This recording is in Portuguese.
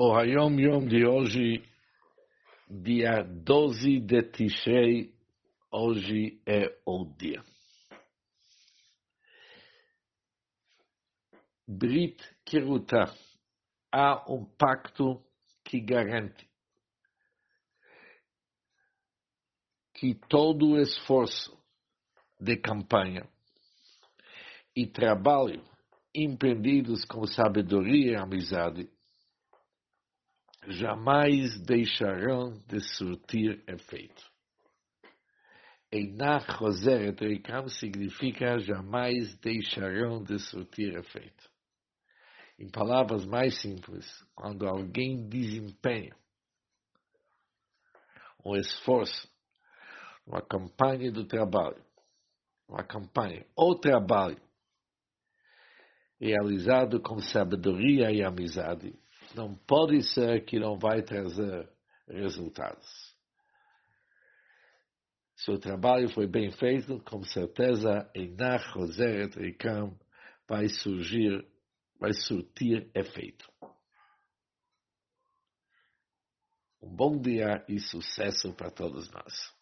O Hayom Yom de hoje, dia 12 de Tishrei, hoje é o dia. Brit Kiruta, há um pacto que garante que todo o esforço de campanha e trabalho empreendidos com sabedoria e amizade jamais deixarão de surtir efeito. Einach Roseret Reikam significa jamais deixarão de surtir efeito. Em palavras mais simples, quando alguém desempenha um esforço, uma campanha do trabalho, uma campanha ou trabalho realizado com sabedoria e amizade, não pode ser que não vai trazer resultados. Se o trabalho foi bem feito, com certeza, Einach Roseret Rikam vai surgir, vai surtir efeito. Um bom dia e sucesso para todos nós.